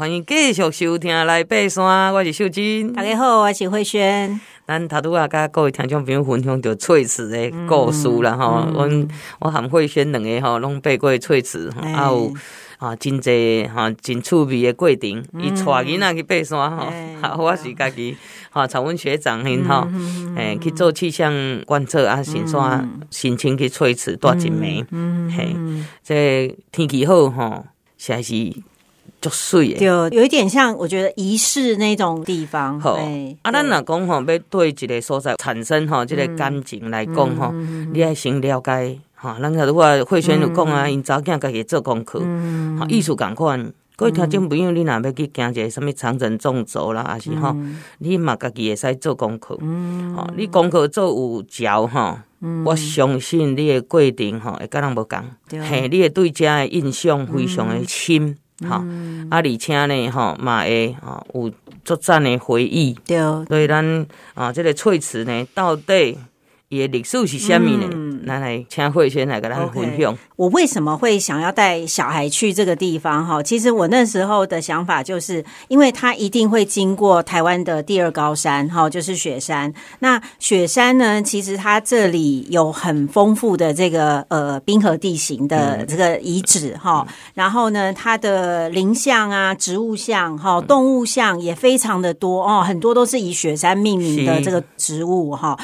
欢迎继续收听来爬山，我是秀珍。大家好，我是慧萱。咱头拄啊甲各位听众朋友分享着翠池的故事啦，吼、嗯，阮我和慧萱两个吼，拢爬过翠池，还、欸、有啊，真济哈，真趣味的过程。伊带囡仔去爬山吼，啊，我是家己吼，从阮学长因吼，诶，去做气象观测啊，先山申请去翠池带一暝，嘿，这天气好吼，实在是。就水，就有一点像，我觉得仪式那种地方。好，啊，咱若讲吼，要对一个所在产生吼，即个感情来讲吼，你爱先了解吼。咱如果慧轩有讲啊，因查囝家己做功课，吼，艺术感款。各位听众朋友，你若要去行一个什么长城纵走啦，还是吼，你嘛家己会使做功课。吼，你功课做有效吼，我相信你的过程吼会甲人无共，嘿，你会对遮的印象非常的深。好，啊，而且呢，吼，嘛会吼有作战的回忆。对，所以咱啊，这个翠池呢，到底伊的历史是虾米呢？嗯来来，请慧萱来跟大家分享。Okay. 我为什么会想要带小孩去这个地方？哈，其实我那时候的想法就是，因为他一定会经过台湾的第二高山，哈，就是雪山。那雪山呢，其实它这里有很丰富的这个呃冰河地形的这个遗址，哈、嗯。然后呢，它的林相啊、植物相、哈、动物相也非常的多哦，很多都是以雪山命名的这个植物，哈。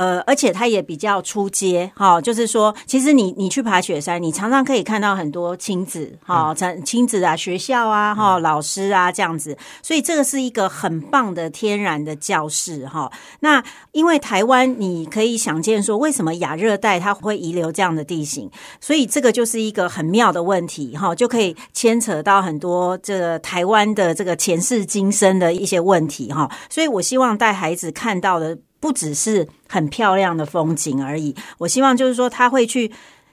呃，而且它也比较出街，哈，就是说，其实你你去爬雪山，你常常可以看到很多亲子，哈，亲子啊，学校啊，哈，老师啊这样子，所以这个是一个很棒的天然的教室，哈。那因为台湾，你可以想见说，为什么亚热带它会遗留这样的地形，所以这个就是一个很妙的问题，哈，就可以牵扯到很多这个台湾的这个前世今生的一些问题，哈。所以我希望带孩子看到的。不只是很漂亮的风景而已，我希望就是说他会去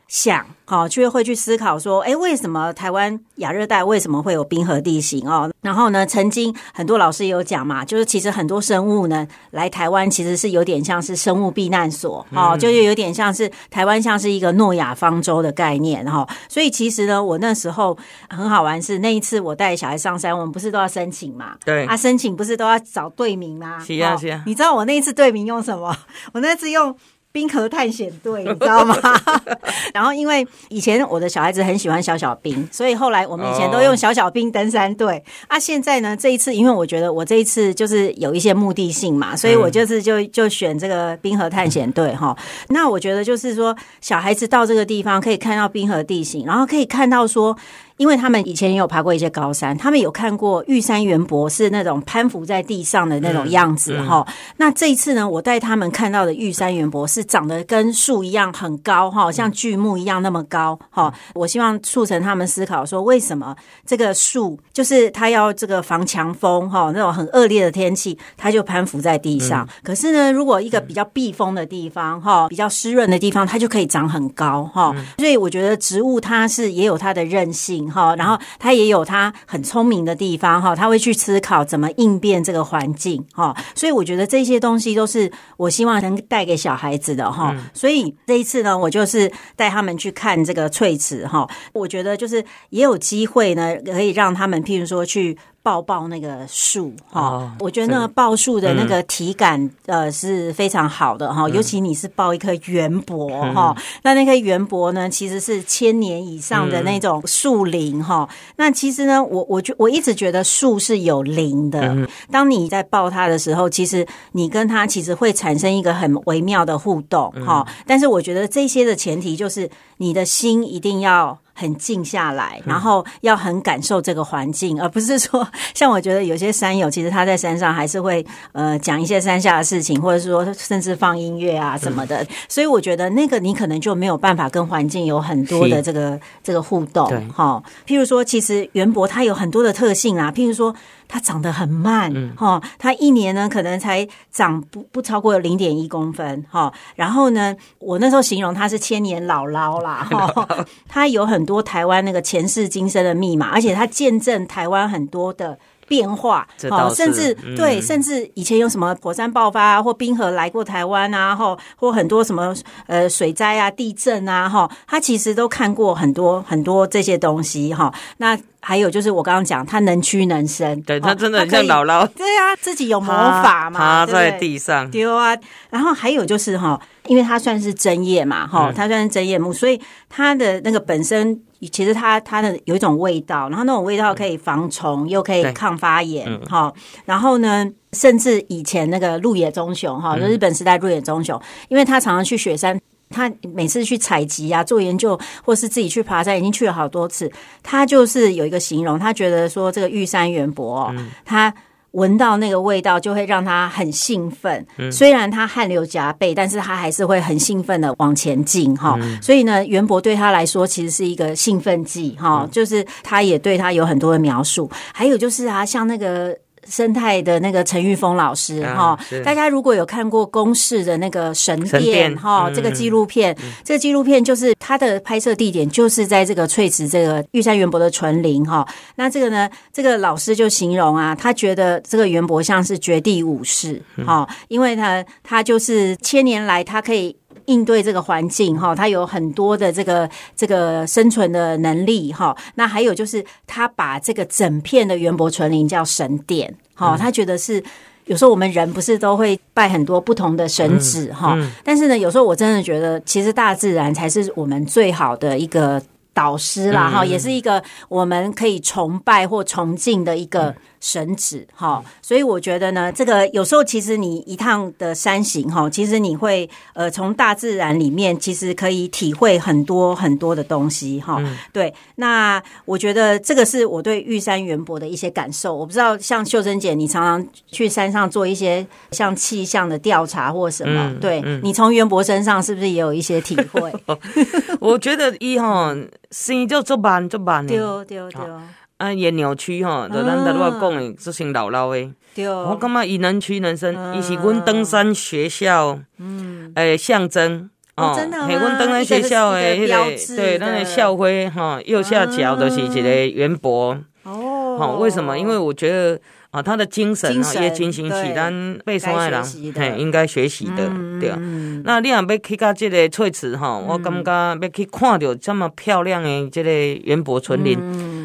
想，哦，就会去思考说，哎，为什么台湾亚热带为什么会有冰河地形哦？然后呢，曾经很多老师也有讲嘛，就是其实很多生物呢来台湾其实是有点像是生物避难所，哦，就是有点像是台湾像是一个诺亚方舟的概念哈。所以其实呢，我那时候很好玩是那一次我带小孩上山，我们不是都要申请嘛？对啊，申请不是都要找队名吗？是啊，是啊。你知道我那一次队名用什么？我那次用。冰河探险队，你知道吗？然后因为以前我的小孩子很喜欢小小兵，所以后来我们以前都用小小兵登山队。啊，现在呢，这一次因为我觉得我这一次就是有一些目的性嘛，所以我就是就就选这个冰河探险队哈。那我觉得就是说，小孩子到这个地方可以看到冰河地形，然后可以看到说。因为他们以前也有爬过一些高山，他们有看过玉山圆柏是那种攀附在地上的那种样子哈、嗯嗯。那这一次呢，我带他们看到的玉山圆柏是长得跟树一样很高哈，像巨木一样那么高哈。我希望促成他们思考说，为什么这个树就是它要这个防强风哈，那种很恶劣的天气，它就攀附在地上。可是呢，如果一个比较避风的地方哈，比较湿润的地方，它就可以长很高哈。所以我觉得植物它是也有它的韧性。哈，然后他也有他很聪明的地方哈，他会去思考怎么应变这个环境哈，所以我觉得这些东西都是我希望能带给小孩子的哈，所以这一次呢，我就是带他们去看这个翠池哈，我觉得就是也有机会呢，可以让他们譬如说去。抱抱那个树哈、哦，我觉得那个抱树的那个体感、嗯、呃是非常好的哈、嗯，尤其你是抱一棵圆柏 哈、嗯，那那棵圆柏呢其实是千年以上的那种树林哈、嗯。那其实呢，我我觉我一直觉得树是有灵的、嗯，当你在抱它的时候，其实你跟它其实会产生一个很微妙的互动哈、嗯。但是我觉得这些的前提就是你的心一定要。很静下来，然后要很感受这个环境，而不是说 像我觉得有些山友，其实他在山上还是会呃讲一些山下的事情，或者是说甚至放音乐啊什么的。所以我觉得那个你可能就没有办法跟环境有很多的这个这个互动。哈，譬如说，其实园博它有很多的特性啊，譬如说。它长得很慢，哈、嗯，它一年呢可能才长不不超过零点一公分，哈。然后呢，我那时候形容它是千年姥姥啦，哈。它有很多台湾那个前世今生的密码，而且它见证台湾很多的变化，哦，甚至、嗯、对，甚至以前有什么火山爆发啊，或冰河来过台湾啊，或或很多什么呃水灾啊、地震啊，哈，他其实都看过很多很多这些东西哈。那还有就是我刚刚讲，他能屈能伸，对他真的很像姥姥，对啊，自己有魔法嘛，趴在地上，丢啊。然后还有就是哈，因为他算是针叶嘛，哈，他算是针叶木，所以他的那个本身。其实它它的有一种味道，然后那种味道可以防虫，又可以抗发炎，哈、嗯。然后呢，甚至以前那个鹿野忠雄，哈，就日本时代鹿野忠雄，因为他常常去雪山，他每次去采集啊、做研究，或是自己去爬山，已经去了好多次。他就是有一个形容，他觉得说这个玉山圆柏，他。闻到那个味道就会让他很兴奋，嗯、虽然他汗流浃背，但是他还是会很兴奋的往前进哈。嗯、所以呢，袁博对他来说其实是一个兴奋剂哈，嗯、就是他也对他有很多的描述。还有就是啊，像那个。生态的那个陈玉峰老师哈，啊、大家如果有看过公视的那个神殿哈，这个纪录片，嗯、这个纪录片就是它的拍摄地点就是在这个翠池这个玉山元柏的纯林哈。那这个呢，这个老师就形容啊，他觉得这个元柏像是绝地武士哈，嗯、因为他他就是千年来他可以。应对这个环境哈，它有很多的这个这个生存的能力哈。那还有就是，他把这个整片的圆柏纯林叫神殿哈。他觉得是有时候我们人不是都会拜很多不同的神祇哈，嗯嗯、但是呢，有时候我真的觉得，其实大自然才是我们最好的一个导师啦哈，也是一个我们可以崇拜或崇敬的一个。神祇哈，所以我觉得呢，这个有时候其实你一趟的山行哈，其实你会呃从大自然里面其实可以体会很多很多的东西哈。嗯、对，那我觉得这个是我对玉山元博的一些感受。我不知道像秀珍姐，你常常去山上做一些像气象的调查或什么，嗯、对、嗯、你从元博身上是不是也有一些体会？我觉得一哈生就做慢做慢，对对对。啊，也扭曲吼，就咱在路讲的，这些老老的。对，我感觉伊能屈能伸，伊是阮登山学校，嗯，诶，象征哦，真的，阮登山学校的迄个，对，咱的校徽哈，右下角都是一个圆博。哦，好，为什么？因为我觉得。啊，他的精神啊，也进行起咱爬山的人，嘿，应该学习的，对啊。那你若要去到这个翠池哈，我感觉要去看到这么漂亮的这个园博村林，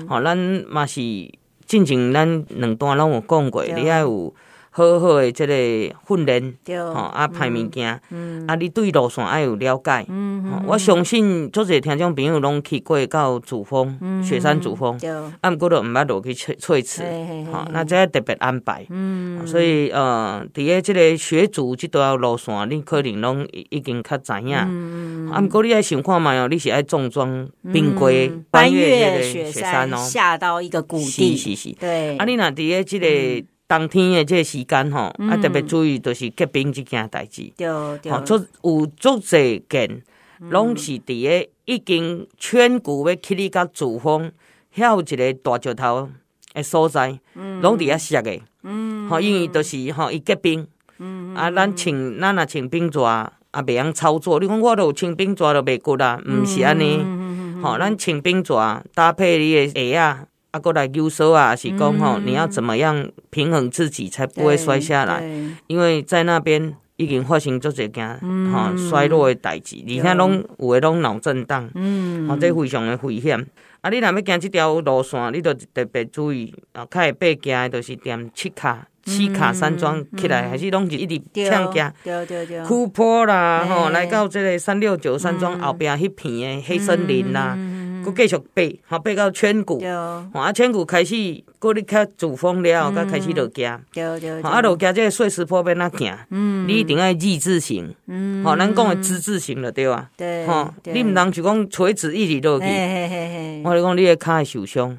好，咱嘛是进前咱两段拢有讲过，你要有。好好的即个训练，吼啊，歹物件，啊，你对路线爱有了解，嗯我相信足侪听众朋友拢去过到主峰，雪山主峰，啊，毋过都毋捌落去翠翠池，吼，那这特别安排，嗯所以呃，伫个这个雪主即条路线，你可能拢已经较知影，啊，毋过你爱想看嘛哦，你是爱重装冰龟翻越雪山哦，下到一个谷地，是是是，对，啊，你若伫个即个。冬天的即个时间吼，啊特别注意，就是结冰这件代志。对对，做有足侪件，拢是伫个已经圈谷要去你到主峰，遐有一个大石头的所在，拢伫遐熟的。嗯，吼，因为就是吼伊结冰。嗯啊，咱穿咱若穿冰爪，啊袂用操作。你讲我都穿冰爪都袂骨啦，毋是安尼。吼，咱穿冰爪搭配你的鞋啊。啊，过来优手啊，是讲吼，你要怎么样平衡自己才不会摔下来？因为在那边已经发生做这件吼摔落的代志，而且拢有诶拢脑震荡，嗯，哦，这非常的危险。啊，你若要行即条路线，你着特别注意啊，较会爬行的着是踮七卡、七卡山庄起来，还是拢是一直畅行，对对对，库坡啦，吼，来到即个三六九山庄后壁迄片的黑森林啦。佫继续爬，好爬到圈谷，吼啊圈谷开始，过你较主峰了后，才开始落行，吼啊落行即个碎石坡要哪行？嗯，你一定要 Z 字形，嗯，吼咱讲的之字形了对啊？对，吼，你毋通就讲垂直一直落去，我讲你的脚会受伤，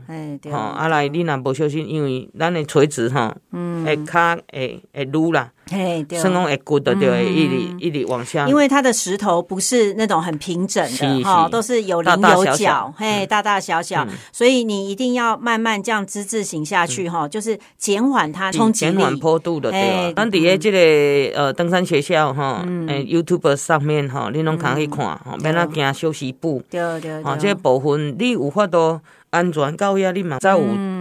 吼啊来你若无小心，因为咱的垂直吼，嗯，诶脚会会撸啦。嘿，对，生龙会骨的，对，一里一里往下。因为它的石头不是那种很平整的哈，都是有棱有角，嘿，大大小小，所以你一定要慢慢这样之字形下去哈，就是减缓它冲击力，减缓坡度的，对。咱底下这个呃登山学校哈，诶 YouTube 上面哈，你拢可以看，哈，免那行休息步，对对，啊，这个部分你有法度安全到遐，你嘛才有。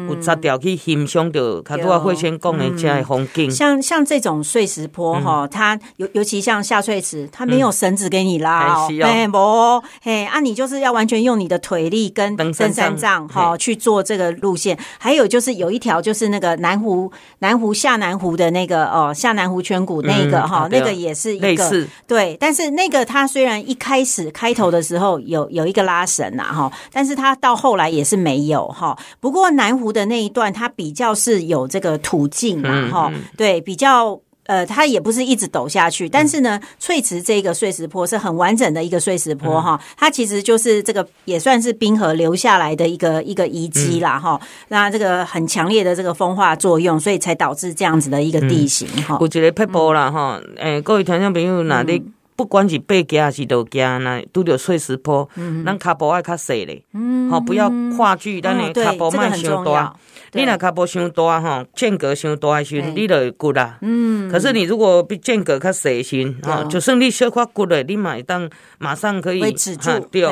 有扎掉去欣赏到，卡多会先讲的这的风景。像像这种碎石坡哈，它尤尤其像下翠池，它没有绳子给你拉哦，哎不，嘿啊，你就是要完全用你的腿力跟登山杖。哈去做这个路线。还有就是有一条就是那个南湖南湖下南湖的那个哦下南湖圈谷那个哈，那个也是一个对，但是那个它虽然一开始开头的时候有有一个拉绳呐哈，但是它到后来也是没有哈。不过南湖的那一段它比较是有这个途径嘛哈，对，比较。呃，它也不是一直陡下去，但是呢，翠池这个碎石坡是很完整的一个碎石坡哈，它其实就是这个也算是冰河留下来的一个一个遗迹啦哈。那这个很强烈的这个风化作用，所以才导致这样子的一个地形哈。有一个撇步啦哈，诶，各位听众朋友，那你不管是爬坡还是路行，那拄着碎石坡，咱脚步爱较细咧，好，不要跨距，咱的脚步迈太大。你那脚步伤大吼，间隔伤大的时候，你就会骨啦。嗯。可是你如果比间隔较细些，哈，就算你小块骨的，你嘛会当马上可以止住。对。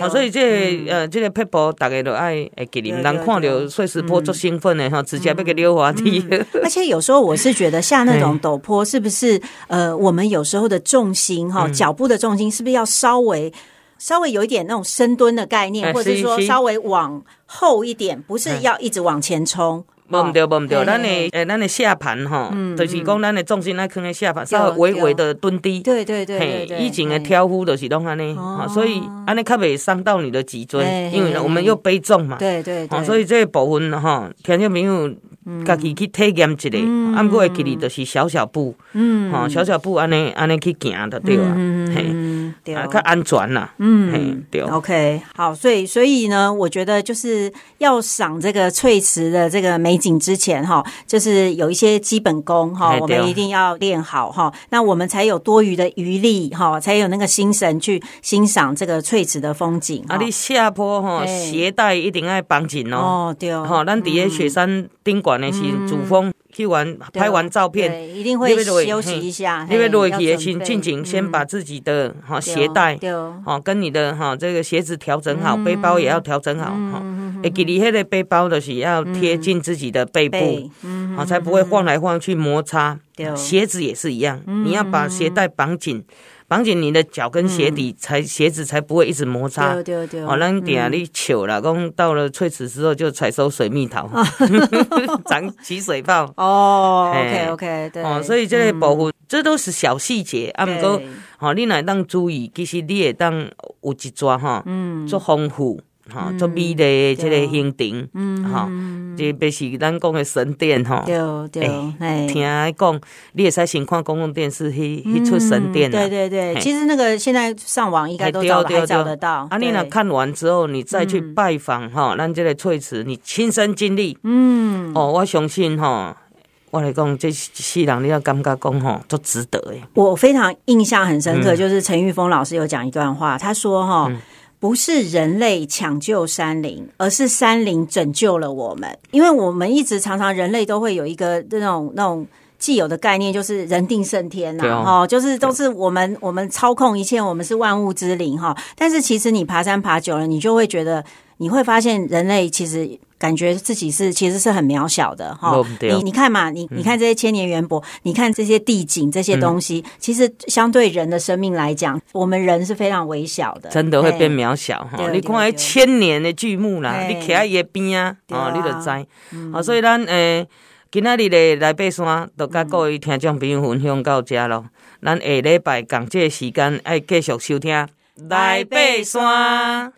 哦，所以这呃，这个撇步，大家都爱会记得，人看到碎石坡足兴奋的哈，直接要给溜滑梯。而且有时候我是觉得下那种陡坡，是不是呃，我们有时候的重心哈，脚步的重心是不是要稍微稍微有一点那种深蹲的概念，或者说稍微往。后一点，不是要一直往前冲。无毋对，无毋对，咱的诶，咱的下盘吼，就是讲咱的重心来放在下盘，稍微微微的蹲低。对对对，以前的挑夫就是拢安尼，所以安尼较袂伤到你的脊椎，因为我们又背重嘛。对对对，所以这个部分吼，听众朋友家己去体验一下，啊，毋过会记哩，就是小小步，嗯，吼，小小步安尼安尼去行的对啊，嘿，啊，较安全啦，嗯，对。OK，好，所以所以呢，我觉得就是要赏这个翠池的这个美。景之前哈，就是有一些基本功哈，我们一定要练好哈，那我们才有多余的余力哈，才有那个心神去欣赏这个翠池的风景。啊，你下坡哈，鞋带一定要绑紧哦。哦，对哦。好，咱底下雪山顶管的是主峰。去完拍完照片，一定会休息一下。因为落去也请静静先把自己的哈鞋带，哦跟你的哈这个鞋子调整好，背包也要调整好哈。诶，给你迄个背包的是要贴近自己的背部，好才不会晃来晃去摩擦。鞋子也是一样，你要把鞋带绑紧。绑紧你的脚跟鞋底，才鞋子才不会一直摩擦。对对对。哦，那你等下你糗了，讲到了翠池之后就采收水蜜桃，长起水泡。哦，OK OK，对。哦，所以这个保护，这都是小细节。啊，不过，哦，你来当注意，其实你也当有一抓哈，嗯，做丰富。哈，做美丽这个行程，嗯，哈，这别是咱讲的神殿哈，对对，听讲，你也使先看公共电视去去出神殿，对对对，其实那个现在上网应该都找还找得到。啊，你那看完之后，你再去拜访哈，咱这个翠池，你亲身经历，嗯，哦，我相信哈，我来讲，这世人你要感觉讲哈，都值得诶。我非常印象很深刻，就是陈玉峰老师有讲一段话，他说哈。不是人类抢救山林，而是山林拯救了我们。因为我们一直常常人类都会有一个那种那种既有的概念，就是人定胜天呐，哈，就是都是我们我们操控一切，我们是万物之灵哈。但是其实你爬山爬久了，你就会觉得，你会发现人类其实。感觉自己是其实是很渺小的哈，你你看嘛，你你看这些千年渊博，你看这些地景这些东西，其实相对人的生命来讲，我们人是非常微小的，真的会变渺小哈。你看千年的巨木啦，你徛在伊边啊，哦，你就知。啊，所以咱诶，今仔日的来爬山，就甲各位听众朋友分享到这咯。咱下礼拜讲这个时间爱继续收听来爬山。